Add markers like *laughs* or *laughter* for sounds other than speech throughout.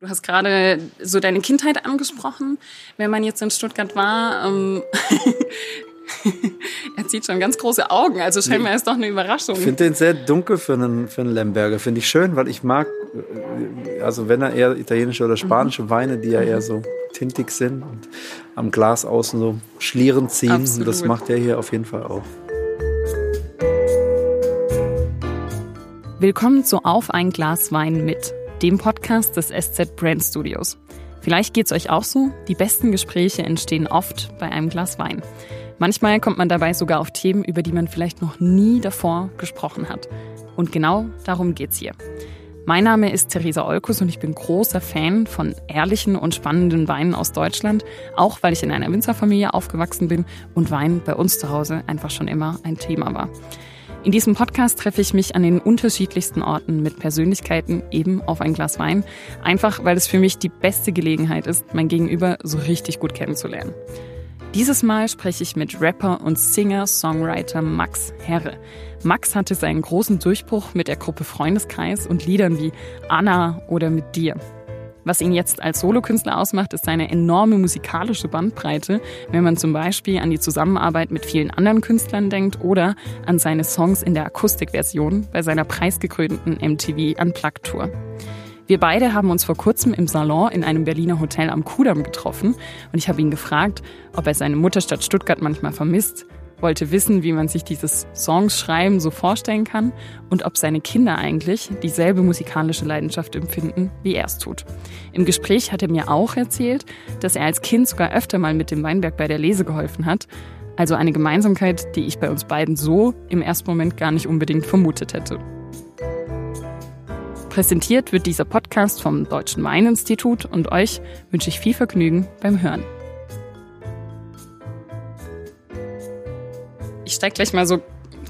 Du hast gerade so deine Kindheit angesprochen. Wenn man jetzt in Stuttgart war, ähm, *laughs* er zieht schon ganz große Augen, also scheinbar ist doch eine Überraschung. Ich finde den sehr dunkel für einen, für einen Lemberger. Finde ich schön, weil ich mag, äh, also wenn er eher italienische oder spanische mhm. Weine, die ja eher so tintig sind und am Glas außen so Schlieren ziehen. Absolut. Das macht er hier auf jeden Fall auch. Willkommen zu Auf ein Glas Wein mit dem Podcast des SZ Brand Studios. Vielleicht geht's euch auch so, die besten Gespräche entstehen oft bei einem Glas Wein. Manchmal kommt man dabei sogar auf Themen, über die man vielleicht noch nie davor gesprochen hat. Und genau darum geht's hier. Mein Name ist Theresa Olkus und ich bin großer Fan von ehrlichen und spannenden Weinen aus Deutschland, auch weil ich in einer Winzerfamilie aufgewachsen bin und Wein bei uns zu Hause einfach schon immer ein Thema war. In diesem Podcast treffe ich mich an den unterschiedlichsten Orten mit Persönlichkeiten eben auf ein Glas Wein, einfach weil es für mich die beste Gelegenheit ist, mein Gegenüber so richtig gut kennenzulernen. Dieses Mal spreche ich mit Rapper und Singer-Songwriter Max Herre. Max hatte seinen großen Durchbruch mit der Gruppe Freundeskreis und Liedern wie Anna oder mit dir. Was ihn jetzt als Solokünstler ausmacht, ist seine enorme musikalische Bandbreite, wenn man zum Beispiel an die Zusammenarbeit mit vielen anderen Künstlern denkt oder an seine Songs in der Akustikversion bei seiner preisgekrönten MTV Unplugged Tour. Wir beide haben uns vor kurzem im Salon in einem Berliner Hotel am Kudamm getroffen und ich habe ihn gefragt, ob er seine Mutterstadt Stuttgart manchmal vermisst wollte wissen, wie man sich dieses Songschreiben so vorstellen kann und ob seine Kinder eigentlich dieselbe musikalische Leidenschaft empfinden, wie er es tut. Im Gespräch hat er mir auch erzählt, dass er als Kind sogar öfter mal mit dem Weinberg bei der Lese geholfen hat. Also eine Gemeinsamkeit, die ich bei uns beiden so im ersten Moment gar nicht unbedingt vermutet hätte. Präsentiert wird dieser Podcast vom Deutschen Weininstitut und euch wünsche ich viel Vergnügen beim Hören. Ich steig gleich mal so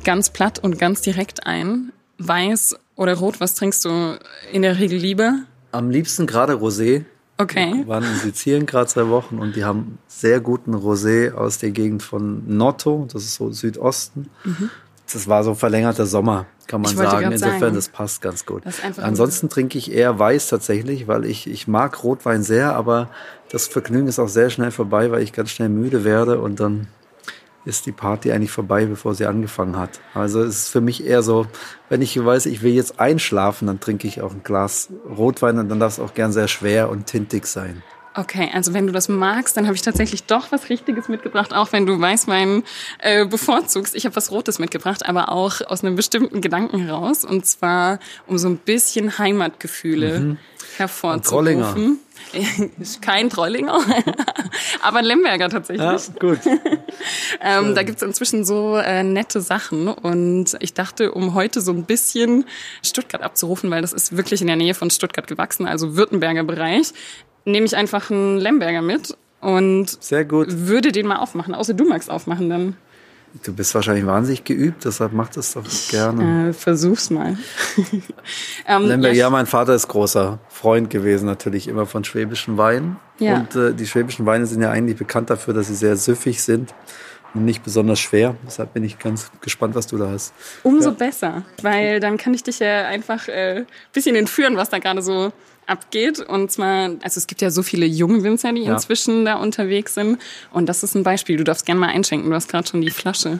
ganz platt und ganz direkt ein. Weiß oder rot, was trinkst du in der Regel lieber? Am liebsten gerade Rosé. Okay. Wir waren in Sizilien gerade zwei Wochen und die haben sehr guten Rosé aus der Gegend von Noto, das ist so Südosten. Mhm. Das war so verlängerter Sommer, kann man sagen. Insofern, sagen. das passt ganz gut. Ansonsten trinke ich eher weiß tatsächlich, weil ich, ich mag Rotwein sehr, aber das Vergnügen ist auch sehr schnell vorbei, weil ich ganz schnell müde werde und dann ist die Party eigentlich vorbei, bevor sie angefangen hat. Also es ist für mich eher so, wenn ich weiß, ich will jetzt einschlafen, dann trinke ich auch ein Glas Rotwein und dann darf es auch gern sehr schwer und tintig sein. Okay, also wenn du das magst, dann habe ich tatsächlich doch was Richtiges mitgebracht, auch wenn du Weißwein äh, bevorzugst. Ich habe was Rotes mitgebracht, aber auch aus einem bestimmten Gedanken heraus. Und zwar, um so ein bisschen Heimatgefühle mhm. hervorzurufen. *laughs* Kein Trollinger, *laughs* aber Lemberger tatsächlich. Ja, gut. *laughs* ähm, da gibt's inzwischen so äh, nette Sachen und ich dachte, um heute so ein bisschen Stuttgart abzurufen, weil das ist wirklich in der Nähe von Stuttgart gewachsen, also Württemberger Bereich, nehme ich einfach einen Lemberger mit und Sehr gut. würde den mal aufmachen. Außer du magst aufmachen dann. Du bist wahrscheinlich wahnsinnig geübt, deshalb mach das doch gerne. Äh, versuch's mal. *laughs* ähm, Lemberg, ja, mein Vater ist großer Freund gewesen, natürlich immer von schwäbischen Weinen. Ja. Und äh, die schwäbischen Weine sind ja eigentlich bekannt dafür, dass sie sehr süffig sind und nicht besonders schwer. Deshalb bin ich ganz gespannt, was du da hast. Umso ja. besser, weil dann kann ich dich ja einfach äh, bisschen entführen, was da gerade so abgeht. Und zwar, also es gibt ja so viele junge Winzer, die ja. inzwischen da unterwegs sind. Und das ist ein Beispiel. Du darfst gerne mal einschenken. Du hast gerade schon die Flasche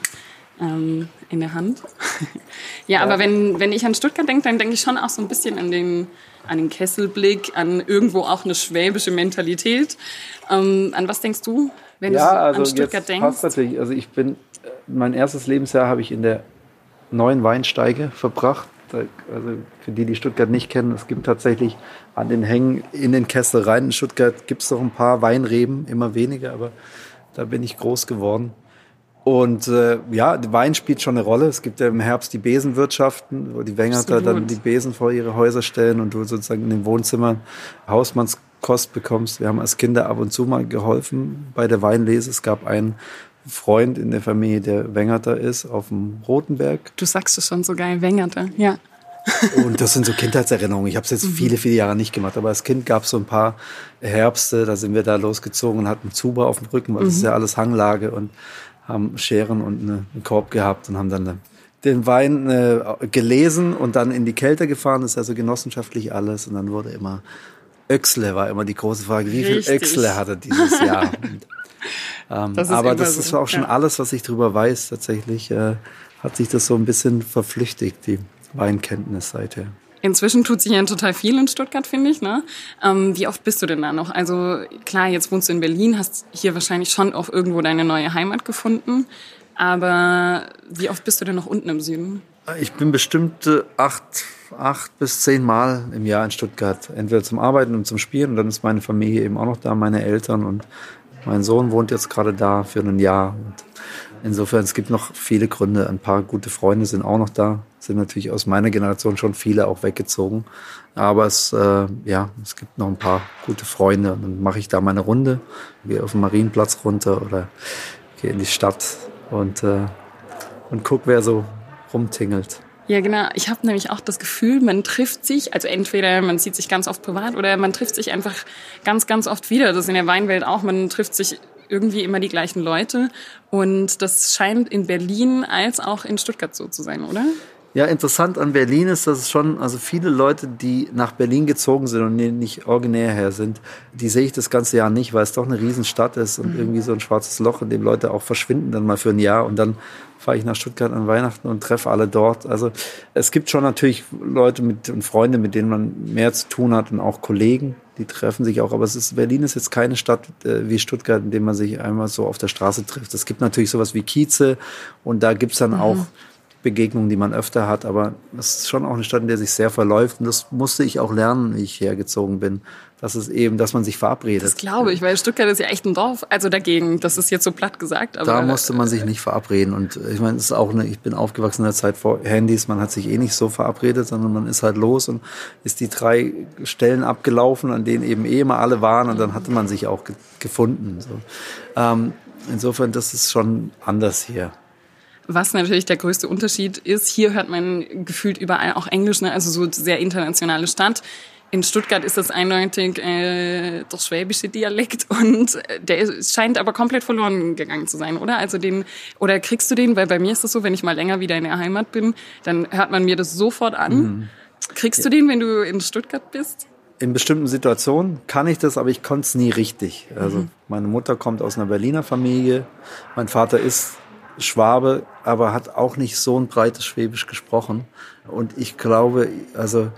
ähm, in der Hand. ja, *laughs* ja, aber wenn, wenn ich an Stuttgart denke, dann denke ich schon auch so ein bisschen an den, an den Kesselblick, an irgendwo auch eine schwäbische Mentalität. Ähm, an was denkst du, wenn ja, du also an Stuttgart jetzt denkst? Passt natürlich. Also ich bin, mein erstes Lebensjahr habe ich in der neuen Weinsteige verbracht also für die, die Stuttgart nicht kennen, es gibt tatsächlich an den Hängen in den Kessel rein. In Stuttgart gibt es noch ein paar Weinreben, immer weniger, aber da bin ich groß geworden. Und äh, ja, Wein spielt schon eine Rolle. Es gibt ja im Herbst die Besenwirtschaften, wo die Wengerter dann die Besen vor ihre Häuser stellen und du sozusagen in den Wohnzimmern Hausmannskost bekommst. Wir haben als Kinder ab und zu mal geholfen bei der Weinlese. Es gab einen Freund in der Familie, der Wengerter ist, auf dem Rotenberg. Du sagst es schon so geil, Wengerter, ja. Und das sind so Kindheitserinnerungen. Ich habe es jetzt mhm. viele, viele Jahre nicht gemacht, aber als Kind gab es so ein paar Herbste, da sind wir da losgezogen und hatten Zuber auf dem Rücken, weil mhm. das ist ja alles Hanglage und haben Scheren und eine, einen Korb gehabt und haben dann den Wein äh, gelesen und dann in die Kälte gefahren. Das ist also genossenschaftlich alles und dann wurde immer Öxle war immer die große Frage. Wie viel Öxle hat er dieses Jahr? *laughs* *laughs* Ähm, das aber das so. ist auch schon ja. alles, was ich darüber weiß. Tatsächlich äh, hat sich das so ein bisschen verflüchtigt, die Weinkenntnis seither. Inzwischen tut sich ja total viel in Stuttgart, finde ich. Ne? Ähm, wie oft bist du denn da noch? Also klar, jetzt wohnst du in Berlin, hast hier wahrscheinlich schon auch irgendwo deine neue Heimat gefunden. Aber wie oft bist du denn noch unten im Süden? Ich bin bestimmt äh, acht, acht bis zehn Mal im Jahr in Stuttgart. Entweder zum Arbeiten und zum Spielen. Und dann ist meine Familie eben auch noch da, meine Eltern. Und mein Sohn wohnt jetzt gerade da für ein Jahr. Und insofern, es gibt noch viele Gründe. Ein paar gute Freunde sind auch noch da. Sind natürlich aus meiner Generation schon viele auch weggezogen. Aber es, äh, ja, es gibt noch ein paar gute Freunde. Und dann mache ich da meine Runde, gehe auf den Marienplatz runter oder gehe in die Stadt und, äh, und guck, wer so rumtingelt. Ja, genau. Ich habe nämlich auch das Gefühl, man trifft sich, also entweder man sieht sich ganz oft privat oder man trifft sich einfach ganz, ganz oft wieder. Das ist in der Weinwelt auch. Man trifft sich irgendwie immer die gleichen Leute. Und das scheint in Berlin als auch in Stuttgart so zu sein, oder? Ja, interessant an Berlin ist, dass es schon, also viele Leute, die nach Berlin gezogen sind und nicht originär her sind, die sehe ich das ganze Jahr nicht, weil es doch eine Riesenstadt ist und mhm. irgendwie so ein schwarzes Loch, in dem Leute auch verschwinden dann mal für ein Jahr und dann fahre ich nach Stuttgart an Weihnachten und treffe alle dort. Also es gibt schon natürlich Leute mit, und Freunde, mit denen man mehr zu tun hat und auch Kollegen, die treffen sich auch. Aber es ist, Berlin ist jetzt keine Stadt äh, wie Stuttgart, in dem man sich einmal so auf der Straße trifft. Es gibt natürlich sowas wie Kieze und da gibt's dann mhm. auch Begegnungen, die man öfter hat. Aber es ist schon auch eine Stadt, in der sich sehr verläuft. Und das musste ich auch lernen, wie ich hergezogen bin. Das ist eben, dass man sich verabredet. Das glaube ich, weil Stuttgart ist ja echt ein Dorf. Also dagegen, das ist jetzt so platt gesagt. Aber da musste man sich nicht verabreden. Und ich meine, es ist auch eine, ich bin aufgewachsen in der Zeit vor Handys. Man hat sich eh nicht so verabredet, sondern man ist halt los und ist die drei Stellen abgelaufen, an denen eben eh immer alle waren. Und dann hatte man sich auch ge gefunden. So. Ähm, insofern, das ist schon anders hier. Was natürlich der größte Unterschied ist, hier hört man gefühlt überall auch Englisch, ne? also so sehr internationale Stadt. In Stuttgart ist das eindeutig äh, der schwäbische Dialekt und der scheint aber komplett verloren gegangen zu sein, oder? Also den oder kriegst du den? Weil bei mir ist das so, wenn ich mal länger wieder in der Heimat bin, dann hört man mir das sofort an. Mhm. Kriegst du den, wenn du in Stuttgart bist? In bestimmten Situationen kann ich das, aber ich konnte es nie richtig. Also mhm. meine Mutter kommt aus einer Berliner Familie, mein Vater ist Schwabe, aber hat auch nicht so ein breites Schwäbisch gesprochen. Und ich glaube, also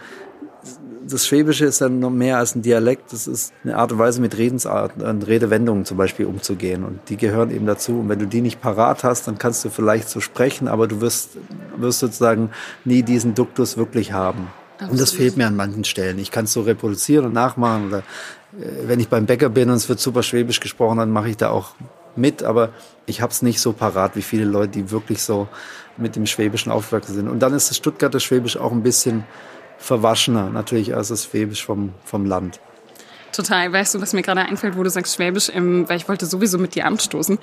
das Schwäbische ist dann noch mehr als ein Dialekt. Das ist eine Art und Weise, mit Redensarten und Redewendungen zum Beispiel umzugehen. Und die gehören eben dazu. Und wenn du die nicht parat hast, dann kannst du vielleicht so sprechen, aber du wirst, wirst sozusagen nie diesen Duktus wirklich haben. Absolut. Und das fehlt mir an manchen Stellen. Ich kann es so reproduzieren und nachmachen. Oder äh, wenn ich beim Bäcker bin und es wird super Schwäbisch gesprochen, dann mache ich da auch mit, aber ich habe es nicht so parat wie viele Leute, die wirklich so mit dem Schwäbischen aufgewachsen sind. Und dann ist das Stuttgarter Schwäbisch auch ein bisschen verwaschener natürlich als das Schwäbisch vom, vom Land. Total. Weißt du, was mir gerade einfällt, wo du sagst Schwäbisch, ähm, weil ich wollte sowieso mit dir anstoßen.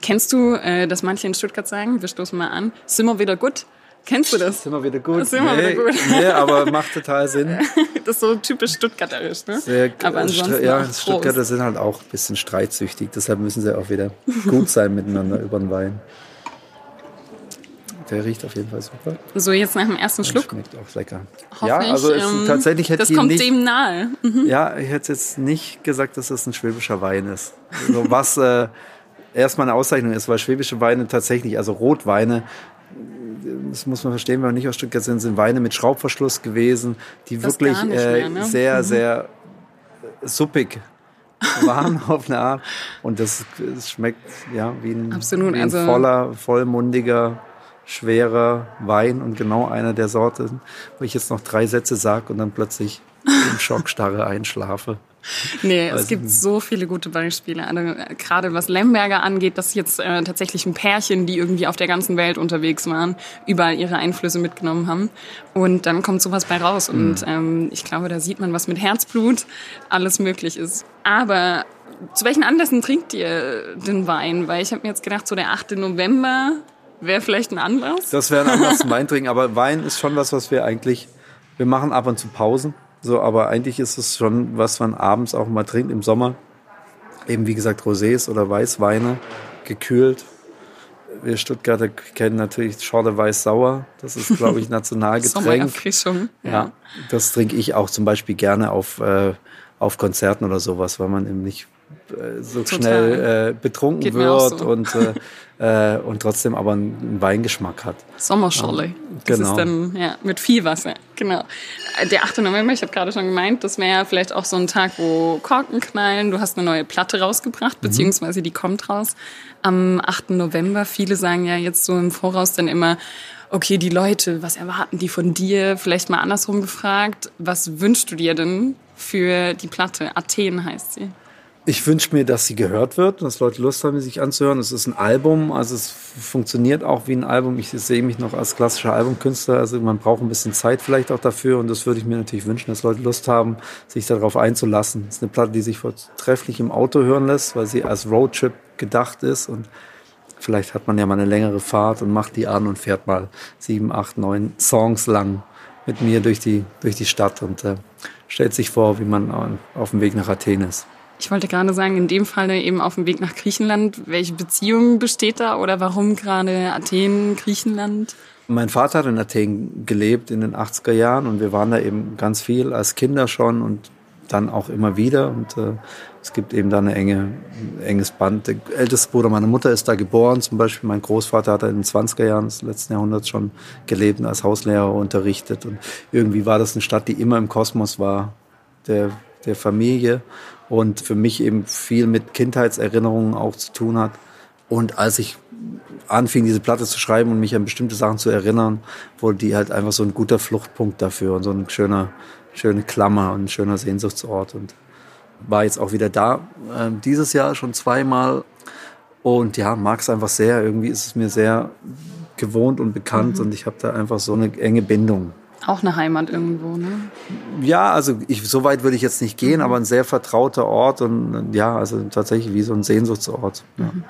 Kennst du, äh, dass manche in Stuttgart sagen, wir stoßen mal an, sind wir wieder gut? Kennst du das? Sind wir wieder gut. Sind wir nee, wieder gut. nee, aber *laughs* macht total Sinn. Das ist so typisch stuttgarterisch, ne? Sehr, aber ansonsten ja, Stuttgarter sind halt auch ein bisschen streitsüchtig, deshalb müssen sie auch wieder gut sein miteinander über den Wein. Der riecht auf jeden Fall super. So, jetzt nach dem ersten Schluck. Schmeckt auch lecker. Hoffe ja, also ich, ähm, tatsächlich hätte das kommt nicht, dem nahe. Mhm. Ja, ich hätte jetzt nicht gesagt, dass das ein schwäbischer Wein ist. Also was äh, erstmal eine Auszeichnung ist, weil schwäbische Weine tatsächlich, also Rotweine, das muss man verstehen, wenn man nicht aus Stuttgart sind, sind Weine mit Schraubverschluss gewesen, die das wirklich mehr, äh, ne? sehr, mhm. sehr suppig waren *laughs* auf eine Art. Und das, das schmeckt ja wie ein, Absolut, wie ein also voller, vollmundiger, schwerer Wein und genau einer der Sorten, wo ich jetzt noch drei Sätze sage und dann plötzlich im *laughs* Schockstarre einschlafe. Nee, es gibt so viele gute Beispiele. Also, gerade was Lemberger angeht, das ist jetzt äh, tatsächlich ein Pärchen, die irgendwie auf der ganzen Welt unterwegs waren, überall ihre Einflüsse mitgenommen haben. Und dann kommt sowas bei raus. Mhm. Und ähm, ich glaube, da sieht man, was mit Herzblut alles möglich ist. Aber zu welchen Anlässen trinkt ihr den Wein? Weil ich habe mir jetzt gedacht, so der 8. November wäre vielleicht ein Anlass. Das wäre ein Anlass zum *laughs* Wein trinken. Aber Wein ist schon was, was wir eigentlich, wir machen ab und zu Pausen so, aber eigentlich ist es schon, was man abends auch mal trinkt im Sommer. Eben wie gesagt Rosés oder Weißweine, gekühlt. Wir Stuttgarter kennen natürlich Schorle Weiß-Sauer. Das ist, glaube ich, *laughs* Nationalgetränk. Sommererfrischung. Ja. ja. das trinke ich auch zum Beispiel gerne auf, äh, auf Konzerten oder sowas, weil man eben nicht äh, so Total. schnell äh, betrunken Geht wird so. und, äh, *laughs* äh, und trotzdem aber einen Weingeschmack hat. Sommerscholle. Ja, das genau. ist dann ja, mit viel Wasser. Genau. Der 8. November, ich habe gerade schon gemeint, das wäre vielleicht auch so ein Tag, wo Korken knallen. Du hast eine neue Platte rausgebracht, mhm. beziehungsweise die kommt raus am 8. November. Viele sagen ja jetzt so im Voraus dann immer, okay, die Leute, was erwarten die von dir? Vielleicht mal andersrum gefragt, was wünschst du dir denn für die Platte? Athen heißt sie. Ich wünsche mir, dass sie gehört wird, dass Leute Lust haben, sich anzuhören. Es ist ein Album, also es funktioniert auch wie ein Album. Ich sehe mich noch als klassischer Albumkünstler, also man braucht ein bisschen Zeit vielleicht auch dafür und das würde ich mir natürlich wünschen, dass Leute Lust haben, sich darauf einzulassen. Es ist eine Platte, die sich vortrefflich im Auto hören lässt, weil sie als Roadtrip gedacht ist und vielleicht hat man ja mal eine längere Fahrt und macht die an und fährt mal sieben, acht, neun Songs lang mit mir durch die, durch die Stadt und äh, stellt sich vor, wie man auf dem Weg nach Athen ist. Ich wollte gerade sagen, in dem Fall eben auf dem Weg nach Griechenland. Welche Beziehung besteht da oder warum gerade Athen, Griechenland? Mein Vater hat in Athen gelebt in den 80er Jahren und wir waren da eben ganz viel als Kinder schon und dann auch immer wieder. Und äh, es gibt eben da eine enge, ein enges Band. Der älteste Bruder meiner Mutter ist da geboren. Zum Beispiel mein Großvater hat da in den 20er Jahren des letzten Jahrhunderts schon gelebt und als Hauslehrer unterrichtet. Und irgendwie war das eine Stadt, die immer im Kosmos war, der, der Familie und für mich eben viel mit Kindheitserinnerungen auch zu tun hat. Und als ich anfing, diese Platte zu schreiben und mich an bestimmte Sachen zu erinnern, wurde die halt einfach so ein guter Fluchtpunkt dafür und so ein schöner, schöne Klammer und ein schöner Sehnsuchtsort. Und war jetzt auch wieder da, äh, dieses Jahr schon zweimal. Und ja, mag es einfach sehr. Irgendwie ist es mir sehr gewohnt und bekannt mhm. und ich habe da einfach so eine enge Bindung. Auch eine Heimat irgendwo, ne? Ja, also ich, so weit würde ich jetzt nicht gehen, mhm. aber ein sehr vertrauter Ort und ja, also tatsächlich wie so ein Sehnsuchtsort. Ja. Mhm.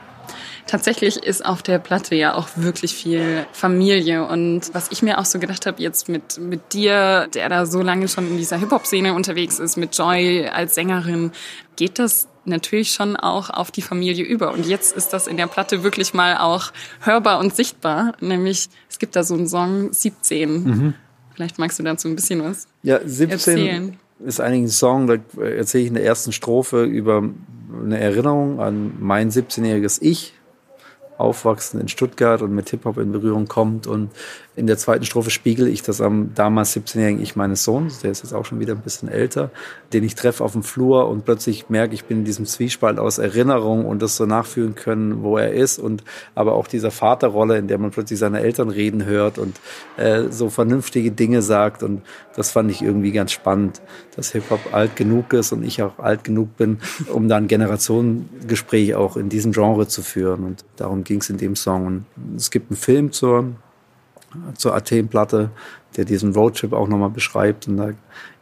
Tatsächlich ist auf der Platte ja auch wirklich viel Familie. Und was ich mir auch so gedacht habe, jetzt mit, mit dir, der da so lange schon in dieser Hip-Hop-Szene unterwegs ist, mit Joy als Sängerin, geht das natürlich schon auch auf die Familie über. Und jetzt ist das in der Platte wirklich mal auch hörbar und sichtbar. Nämlich, es gibt da so einen Song 17. Mhm. Vielleicht magst du dazu ein bisschen was ja, 17 erzählen. ist eigentlich ein Song, da erzähle ich in der ersten Strophe über eine Erinnerung an mein 17-jähriges Ich, aufwachsen in Stuttgart und mit Hip-Hop in Berührung kommt. Und in der zweiten Strophe spiegel ich das am damals 17-jährigen Ich meines Sohns, der ist jetzt auch schon wieder ein bisschen älter, den ich treffe auf dem Flur und plötzlich merke, ich bin in diesem Zwiespalt aus Erinnerung und das so nachfühlen können, wo er ist und aber auch dieser Vaterrolle, in der man plötzlich seine Eltern reden hört und äh, so vernünftige Dinge sagt. Und das fand ich irgendwie ganz spannend, dass Hip-Hop alt genug ist und ich auch alt genug bin, um dann Generationengespräch auch in diesem Genre zu führen. Und darum ging es in dem Song. Und es gibt einen Film zur, zur Athen-Platte, der diesen Roadtrip auch nochmal beschreibt. Und da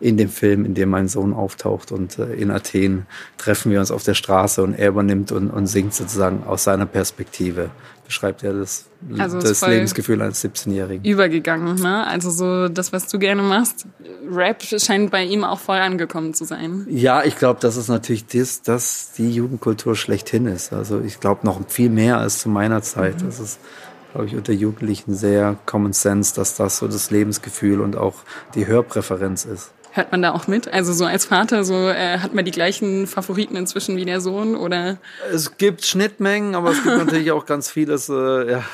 in dem Film, in dem mein Sohn auftaucht und äh, in Athen treffen wir uns auf der Straße und er übernimmt und, und singt sozusagen aus seiner Perspektive. Beschreibt er das, also das Lebensgefühl eines 17-Jährigen. Übergegangen, ne? Also so das, was du gerne machst. Rap scheint bei ihm auch voll angekommen zu sein. Ja, ich glaube, das ist natürlich das, dass die Jugendkultur schlechthin ist. Also ich glaube noch viel mehr als zu meiner Zeit. Mhm. Das ist glaube ich, unter Jugendlichen sehr Common Sense, dass das so das Lebensgefühl und auch die Hörpräferenz ist. Hört man da auch mit? Also so als Vater, so äh, hat man die gleichen Favoriten inzwischen wie der Sohn oder? Es gibt Schnittmengen, aber es gibt *laughs* natürlich auch ganz vieles, äh, ja,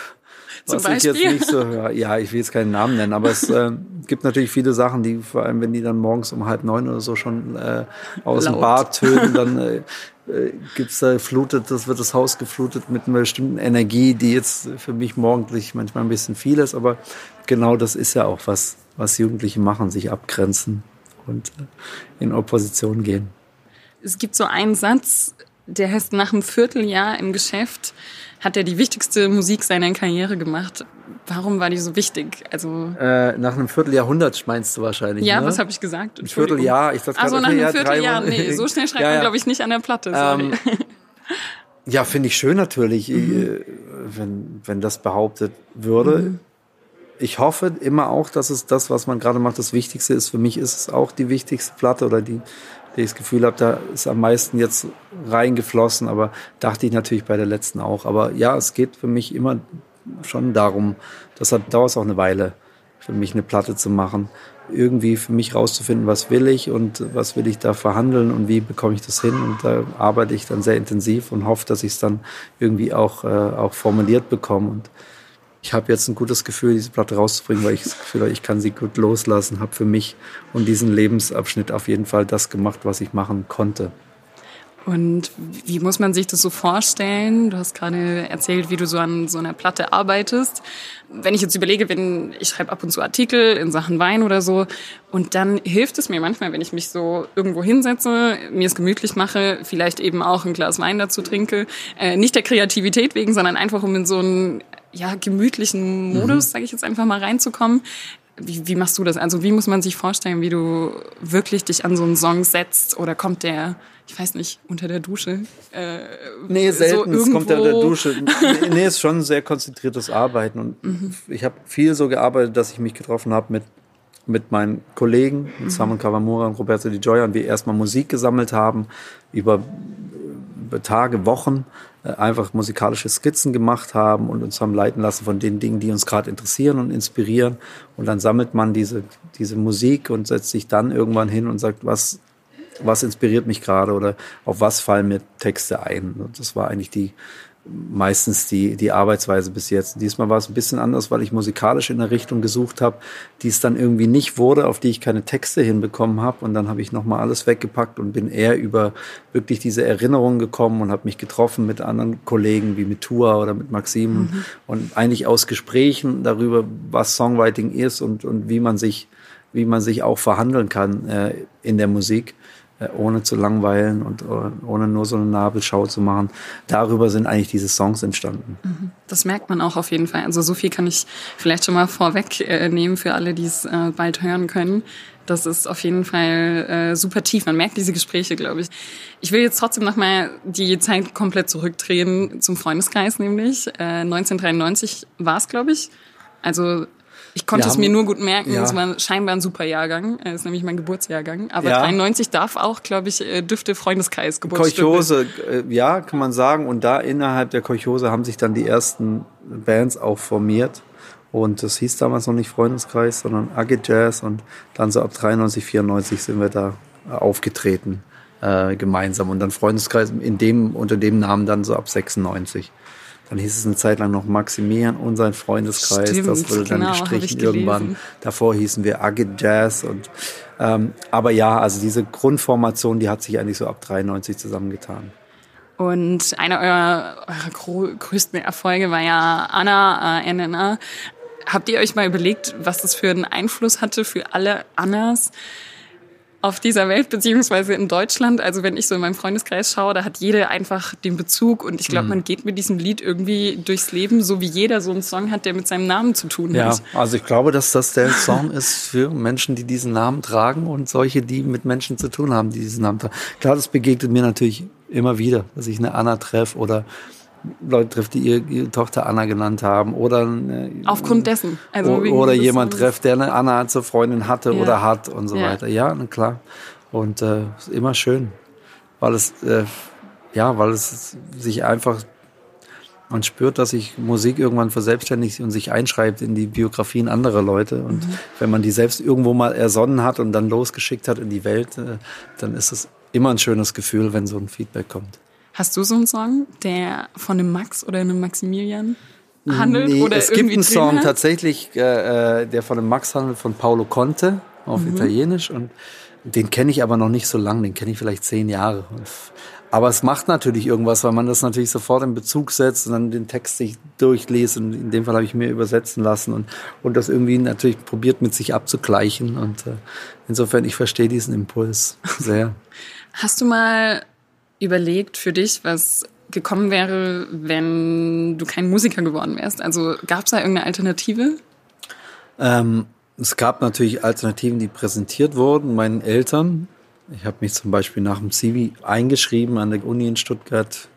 was ich jetzt nicht so höre. Ja, ich will jetzt keinen Namen nennen, aber es äh, gibt natürlich viele Sachen, die vor allem, wenn die dann morgens um halb neun oder so schon äh, aus Laut. dem Bad *laughs* tönen, dann äh, äh, gibt's da flutet, das wird das Haus geflutet mit einer bestimmten Energie, die jetzt für mich morgendlich manchmal ein bisschen viel ist, aber genau das ist ja auch was, was Jugendliche machen, sich abgrenzen und äh, in Opposition gehen. Es gibt so einen Satz, der heißt nach einem Vierteljahr im Geschäft hat er die wichtigste Musik seiner Karriere gemacht. Warum war die so wichtig? Also äh, nach einem Vierteljahrhundert meinst du wahrscheinlich. Ja, ne? was habe ich gesagt? Ein Vierteljahr. Ich dachte also nach einem Vierteljahr. Nee, so schnell schreibt *laughs* ja, ja. man glaube ich nicht an der Platte. Ähm, ja, finde ich schön natürlich, mhm. Äh, wenn wenn das behauptet würde. Mhm. Ich hoffe immer auch, dass es das, was man gerade macht, das Wichtigste ist. Für mich ist es auch die wichtigste Platte oder die ich das Gefühl habe, da ist am meisten jetzt reingeflossen, aber dachte ich natürlich bei der letzten auch. Aber ja, es geht für mich immer schon darum, das hat, dauert auch eine Weile, für mich eine Platte zu machen. Irgendwie für mich rauszufinden, was will ich und was will ich da verhandeln und wie bekomme ich das hin. Und da arbeite ich dann sehr intensiv und hoffe, dass ich es dann irgendwie auch, äh, auch formuliert bekomme. Und ich habe jetzt ein gutes Gefühl, diese Platte rauszubringen, weil ich das Gefühl habe, ich kann sie gut loslassen, habe für mich und diesen Lebensabschnitt auf jeden Fall das gemacht, was ich machen konnte. Und wie muss man sich das so vorstellen? Du hast gerade erzählt, wie du so an so einer Platte arbeitest. Wenn ich jetzt überlege, wenn ich schreibe ab und zu Artikel in Sachen Wein oder so, und dann hilft es mir manchmal, wenn ich mich so irgendwo hinsetze, mir es gemütlich mache, vielleicht eben auch ein Glas Wein dazu trinke, äh, nicht der Kreativität wegen, sondern einfach um in so einen ja gemütlichen Modus, mhm. sage ich jetzt einfach mal reinzukommen. Wie, wie machst du das? Also wie muss man sich vorstellen, wie du wirklich dich an so einen Song setzt? Oder kommt der, ich weiß nicht, unter der Dusche? Äh, nee, selten. So es kommt unter der Dusche. *laughs* nee, ist schon sehr konzentriertes Arbeiten. Und mhm. ich habe viel so gearbeitet, dass ich mich getroffen habe mit mit meinen Kollegen, mit mhm. Simon Kawamura und Roberto Di Gioia, und wir erstmal Musik gesammelt haben über Tage, Wochen äh, einfach musikalische Skizzen gemacht haben und uns haben leiten lassen von den Dingen, die uns gerade interessieren und inspirieren. Und dann sammelt man diese, diese Musik und setzt sich dann irgendwann hin und sagt, was, was inspiriert mich gerade oder auf was fallen mir Texte ein. Und das war eigentlich die, meistens die, die Arbeitsweise bis jetzt. Diesmal war es ein bisschen anders, weil ich musikalisch in eine Richtung gesucht habe, die es dann irgendwie nicht wurde, auf die ich keine Texte hinbekommen habe. Und dann habe ich nochmal alles weggepackt und bin eher über wirklich diese Erinnerungen gekommen und habe mich getroffen mit anderen Kollegen wie mit Tua oder mit Maxim mhm. und eigentlich aus Gesprächen darüber, was Songwriting ist und, und wie man sich wie man sich auch verhandeln kann äh, in der Musik ohne zu langweilen und äh, ohne nur so eine Nabelschau zu machen. Darüber sind eigentlich diese Songs entstanden. Mhm. Das merkt man auch auf jeden Fall. Also so viel kann ich vielleicht schon mal vorwegnehmen für alle, die es äh, bald hören können. Das ist auf jeden Fall super tief. Man merkt diese Gespräche, glaube ich. Ich will jetzt trotzdem noch mal die Zeit komplett zurückdrehen zum Freundeskreis, nämlich 1993 war es, glaube ich. Also ich konnte es mir nur gut merken. Ja. Es war scheinbar ein super Jahrgang. Es ist nämlich mein Geburtsjahrgang. Aber ja. 93 darf auch, glaube ich, äh, dürfte Freundeskreis Geburtsstunde. Kolchose, äh, ja, kann man sagen. Und da innerhalb der Kolchose haben sich dann die ersten Bands auch formiert. Und das hieß damals noch nicht Freundeskreis, sondern Agit Jazz. Und dann so ab 93, 94 sind wir da aufgetreten äh, gemeinsam. Und dann Freundeskreis in dem, unter dem Namen dann so ab 96. Dann hieß es eine Zeit lang noch Maximilian und sein Freundeskreis. Stimmt, das wurde dann genau, gestrichen irgendwann. Davor hießen wir Agit Jazz und ähm, aber ja, also diese Grundformation, die hat sich eigentlich so ab 93 zusammengetan. Und einer eurer, eurer größten Erfolge war ja Anna äh, NNA. Habt ihr euch mal überlegt, was das für einen Einfluss hatte für alle Annas? Auf dieser Welt, beziehungsweise in Deutschland. Also wenn ich so in meinem Freundeskreis schaue, da hat jeder einfach den Bezug und ich glaube, mhm. man geht mit diesem Lied irgendwie durchs Leben, so wie jeder so einen Song hat, der mit seinem Namen zu tun ja, hat. Ja, also ich glaube, dass das der Song ist für Menschen, die diesen Namen tragen und solche, die mit Menschen zu tun haben, die diesen Namen tragen. Klar, das begegnet mir natürlich immer wieder, dass ich eine Anna treffe oder Leute trifft, die ihre, ihre, Tochter Anna genannt haben oder äh, aufgrund dessen also oder jemand trifft, der eine Anna zur Freundin hatte ja. oder hat und so ja. weiter. Ja, klar. Und äh, ist immer schön, weil es äh, ja, weil es sich einfach man spürt, dass sich Musik irgendwann verselbstständigt und sich einschreibt in die Biografien anderer Leute. Und mhm. wenn man die selbst irgendwo mal ersonnen hat und dann losgeschickt hat in die Welt, äh, dann ist es immer ein schönes Gefühl, wenn so ein Feedback kommt. Hast du so einen Song, der von einem Max oder einem Maximilian handelt? Nee, oder es gibt einen Song hat? tatsächlich, äh, äh, der von einem Max handelt, von Paolo Conte auf mhm. Italienisch. Und den kenne ich aber noch nicht so lange, den kenne ich vielleicht zehn Jahre. Aber es macht natürlich irgendwas, weil man das natürlich sofort in Bezug setzt und dann den Text sich durchliest. Und in dem Fall habe ich mir übersetzen lassen und, und das irgendwie natürlich probiert mit sich abzugleichen. Und äh, insofern, ich verstehe diesen Impuls sehr. Hast du mal überlegt für dich, was gekommen wäre, wenn du kein Musiker geworden wärst? Also gab es da irgendeine Alternative? Ähm, es gab natürlich Alternativen, die präsentiert wurden meinen Eltern. Ich habe mich zum Beispiel nach dem Civi eingeschrieben an der Uni in Stuttgart.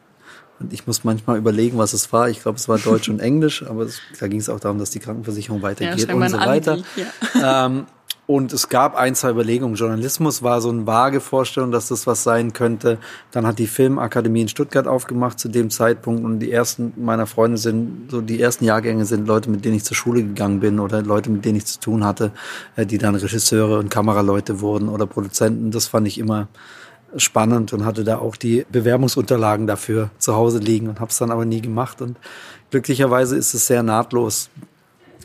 Und ich muss manchmal überlegen, was es war. Ich glaube, es war Deutsch *laughs* und Englisch, aber es, da ging es auch darum, dass die Krankenversicherung weitergeht ja, und so weiter. Ja. Ähm, Und es gab ein, zwei Überlegungen. Journalismus war so eine vage Vorstellung, dass das was sein könnte. Dann hat die Filmakademie in Stuttgart aufgemacht zu dem Zeitpunkt. Und die ersten meiner Freunde sind, so die ersten Jahrgänge sind Leute, mit denen ich zur Schule gegangen bin oder Leute, mit denen ich zu tun hatte, äh, die dann Regisseure und Kameraleute wurden oder Produzenten. Das fand ich immer spannend und hatte da auch die Bewerbungsunterlagen dafür zu Hause liegen und habe es dann aber nie gemacht. Und glücklicherweise ist es sehr nahtlos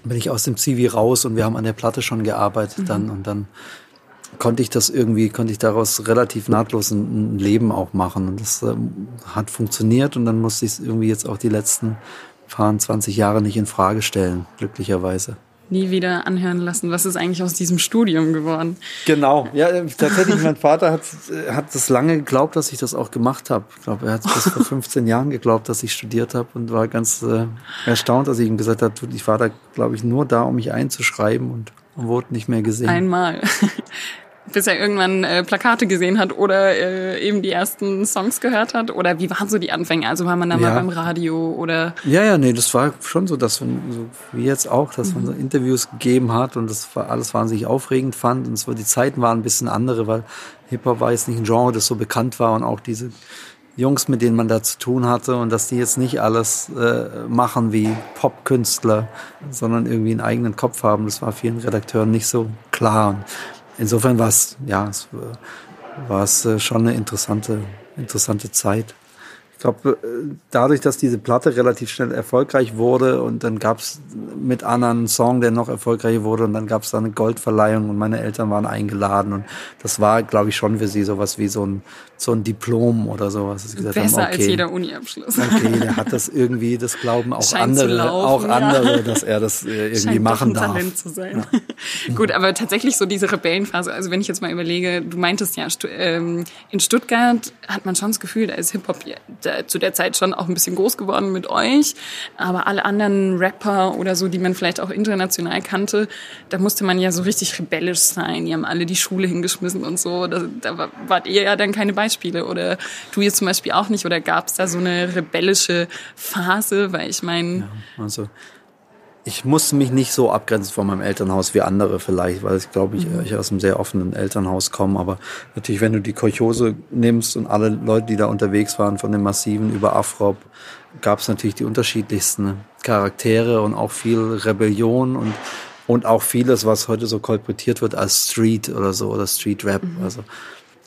bin ich aus dem Zivi raus und wir haben an der Platte schon gearbeitet mhm. dann und dann konnte ich das irgendwie, konnte ich daraus relativ nahtlos ein, ein Leben auch machen und das ähm, hat funktioniert und dann musste ich es irgendwie jetzt auch die letzten paar 20 Jahre nicht in Frage stellen, glücklicherweise nie wieder anhören lassen. Was ist eigentlich aus diesem Studium geworden? Genau, ja, äh, tatsächlich, mein Vater hat, äh, hat das lange geglaubt, dass ich das auch gemacht habe. Ich glaube, er hat bis vor *laughs* 15 Jahren geglaubt, dass ich studiert habe und war ganz äh, erstaunt, als ich ihm gesagt habe, ich war da, glaube ich, nur da, um mich einzuschreiben und, und wurde nicht mehr gesehen. Einmal. Bis er irgendwann äh, Plakate gesehen hat oder äh, eben die ersten Songs gehört hat? Oder wie waren so die Anfänge? Also war man da ja. mal beim Radio oder? Ja, ja, nee, das war schon so, dass man, so wie jetzt auch, dass man so mhm. Interviews gegeben hat und das war alles wahnsinnig aufregend fand. Und es war, die Zeiten waren ein bisschen andere, weil Hip-Hop war jetzt nicht ein Genre, das so bekannt war und auch diese Jungs, mit denen man da zu tun hatte und dass die jetzt nicht alles äh, machen wie Popkünstler, sondern irgendwie einen eigenen Kopf haben, das war vielen Redakteuren nicht so klar. Und insofern war es, ja, es war es äh, schon eine interessante, interessante Zeit. Ich glaube, äh, dadurch, dass diese Platte relativ schnell erfolgreich wurde und dann gab es mit Anna einen Song, der noch erfolgreicher wurde und dann gab es da eine Goldverleihung und meine Eltern waren eingeladen und das war, glaube ich, schon für sie sowas wie so ein, so ein Diplom oder sowas. Besser haben, okay, als jeder Uni-Abschluss. Okay, der hat das *laughs* irgendwie, das glauben auch Scheint andere, auch andere, ja. dass er das äh, irgendwie Scheint machen darf. Talent zu sein. Ja. *laughs* Gut, aber tatsächlich so diese Rebellenphase, also wenn ich jetzt mal überlege, du meintest ja, ähm, in Stuttgart hat man schon das Gefühl, da ist Hip-Hop zu der Zeit schon auch ein bisschen groß geworden mit euch. Aber alle anderen Rapper oder so, die man vielleicht auch international kannte, da musste man ja so richtig rebellisch sein. Die haben alle die Schule hingeschmissen und so. Da, da wart ihr ja dann keine Beispiele. Oder du jetzt zum Beispiel auch nicht. Oder gab es da so eine rebellische Phase? Weil ich meine... Ja, also ich musste mich nicht so abgrenzen von meinem Elternhaus wie andere vielleicht, weil ich glaube, ich, mhm. ich aus einem sehr offenen Elternhaus komme. Aber natürlich, wenn du die Kolchose nimmst und alle Leute, die da unterwegs waren, von den Massiven über Afrop, gab es natürlich die unterschiedlichsten Charaktere und auch viel Rebellion und und auch vieles, was heute so kolportiert wird als Street oder so oder Street Rap. Mhm. Also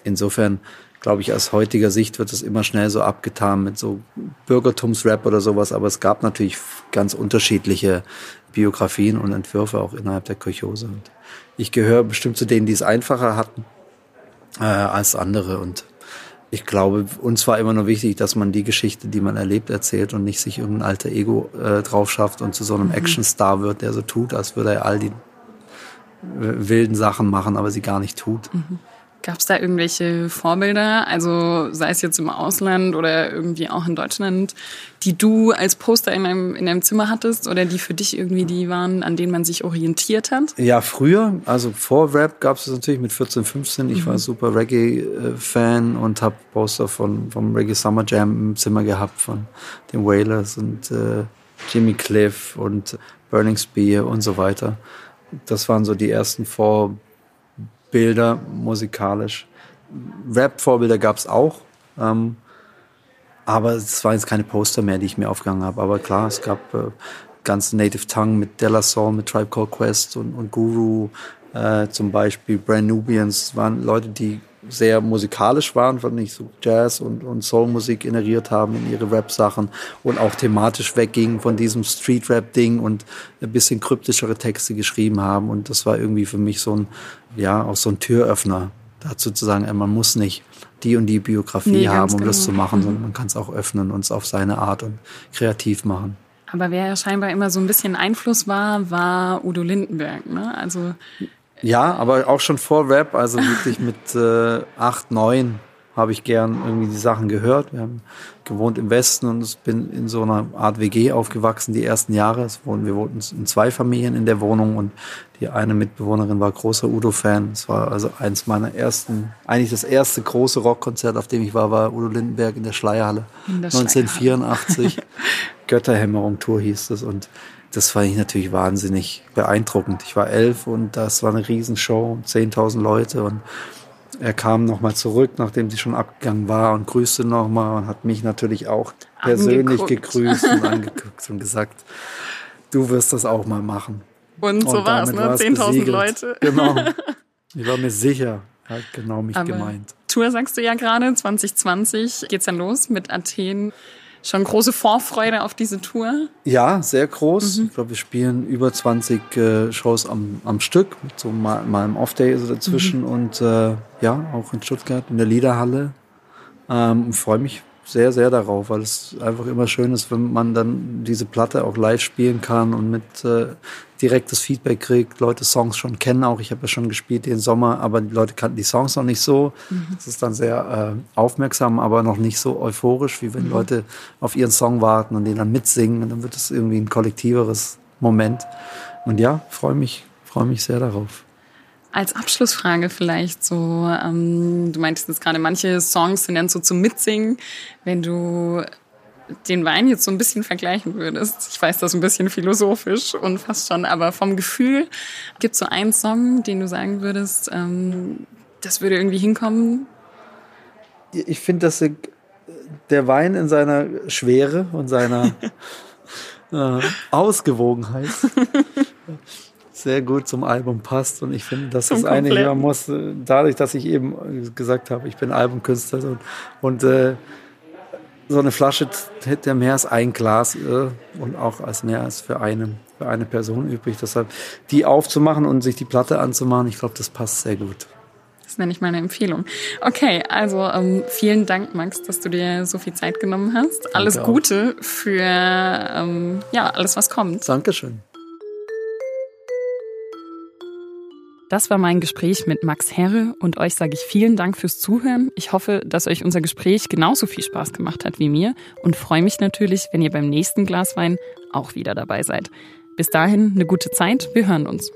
insofern glaube ich, aus heutiger Sicht wird es immer schnell so abgetan mit so Bürgertumsrap oder sowas, aber es gab natürlich ganz unterschiedliche Biografien und Entwürfe auch innerhalb der Kirchhose. Und ich gehöre bestimmt zu denen, die es einfacher hatten äh, als andere und ich glaube, uns war immer nur wichtig, dass man die Geschichte, die man erlebt, erzählt und nicht sich irgendein alter Ego äh, drauf schafft und zu so einem mhm. Actionstar wird, der so tut, als würde er all die wilden Sachen machen, aber sie gar nicht tut. Mhm. Gab es da irgendwelche Vorbilder, also sei es jetzt im Ausland oder irgendwie auch in Deutschland, die du als Poster in deinem, in deinem Zimmer hattest oder die für dich irgendwie die waren, an denen man sich orientiert hat? Ja, früher, also vor Rap gab es natürlich mit 14, 15. Ich mhm. war super Reggae-Fan und habe Poster von, vom Reggae Summer Jam im Zimmer gehabt, von den Wailers und äh, Jimmy Cliff und Burning Spear und so weiter. Das waren so die ersten Vorbilder Bilder musikalisch. Rap-Vorbilder gab es auch. Ähm, aber es waren jetzt keine Poster mehr, die ich mir aufgegangen habe. Aber klar, es gab äh, ganz Native Tongue mit Della Soul, mit Tribe Called Quest und, und Guru äh, zum Beispiel. Brand Nubians waren Leute, die sehr musikalisch waren, fand ich, so Jazz und, und Soulmusik generiert haben in ihre Rap-Sachen und auch thematisch weggingen von diesem Street-Rap-Ding und ein bisschen kryptischere Texte geschrieben haben. Und das war irgendwie für mich so ein, ja, auch so ein Türöffner, dazu zu sagen, man muss nicht die und die Biografie nee, haben, um genau. das zu machen, sondern man kann es auch öffnen und es auf seine Art und kreativ machen. Aber wer ja scheinbar immer so ein bisschen Einfluss war, war Udo Lindenberg. Ne? Also ja, aber auch schon vor Rap, also wirklich mit äh, acht, neun habe ich gern irgendwie die Sachen gehört. Wir haben gewohnt im Westen und ich bin in so einer Art WG aufgewachsen die ersten Jahre. Wir wohnten in zwei Familien in der Wohnung und die eine Mitbewohnerin war großer Udo-Fan. Es war also eins meiner ersten, eigentlich das erste große Rockkonzert, auf dem ich war, war Udo Lindenberg in der Schleierhalle in der 1984. *laughs* Götterhämmerung-Tour hieß es. Und das fand ich natürlich wahnsinnig beeindruckend. Ich war elf und das war eine Riesenshow, 10.000 Leute und er kam nochmal zurück, nachdem sie schon abgegangen war und grüßte nochmal und hat mich natürlich auch persönlich angeguckt. gegrüßt und angeguckt und gesagt, du wirst das auch mal machen. Und, so war es, ne? 10.000 Leute. Genau. *laughs* Ich war mir sicher, er hat genau mich Aber gemeint. Tour sagst du ja gerade, 2020 geht's dann los mit Athen. Schon große Vorfreude auf diese Tour? Ja, sehr groß. Mhm. Ich glaube, wir spielen über 20 äh, Shows am, am Stück, mit so mal, mal einem Off-Day so dazwischen mhm. und äh, ja, auch in Stuttgart in der Liederhalle. Ähm, freue mich sehr, sehr darauf, weil es einfach immer schön ist, wenn man dann diese Platte auch live spielen kann und mit äh, direktes Feedback kriegt, Leute Songs schon kennen auch. Ich habe ja schon gespielt den Sommer, aber die Leute kannten die Songs noch nicht so. Mhm. Das ist dann sehr äh, aufmerksam, aber noch nicht so euphorisch, wie wenn mhm. Leute auf ihren Song warten und den dann mitsingen. Und dann wird es irgendwie ein kollektiveres Moment. Und ja, freue mich, freue mich sehr darauf. Als Abschlussfrage vielleicht so, ähm, du meintest jetzt gerade, manche Songs sind dann so zum Mitsingen. Wenn du den Wein jetzt so ein bisschen vergleichen würdest, ich weiß das ein bisschen philosophisch und fast schon, aber vom Gefühl, gibt es so einen Song, den du sagen würdest, ähm, das würde irgendwie hinkommen? Ich finde, dass der Wein in seiner Schwere und seiner *laughs* äh, Ausgewogenheit *laughs* sehr gut zum Album passt. Und ich finde, dass zum das eine hören muss, äh, dadurch, dass ich eben gesagt habe, ich bin Albumkünstler und, und äh, so eine Flasche hätte mehr als ein Glas äh, und auch als mehr als für eine, für eine Person übrig. Deshalb die aufzumachen und sich die Platte anzumachen, ich glaube, das passt sehr gut. Das nenne ich meine Empfehlung. Okay, also ähm, vielen Dank, Max, dass du dir so viel Zeit genommen hast. Danke alles Gute auch. für ähm, ja, alles, was kommt. Dankeschön. Das war mein Gespräch mit Max Herre und euch sage ich vielen Dank fürs Zuhören. Ich hoffe, dass euch unser Gespräch genauso viel Spaß gemacht hat wie mir und freue mich natürlich, wenn ihr beim nächsten Glas Wein auch wieder dabei seid. Bis dahin eine gute Zeit, wir hören uns.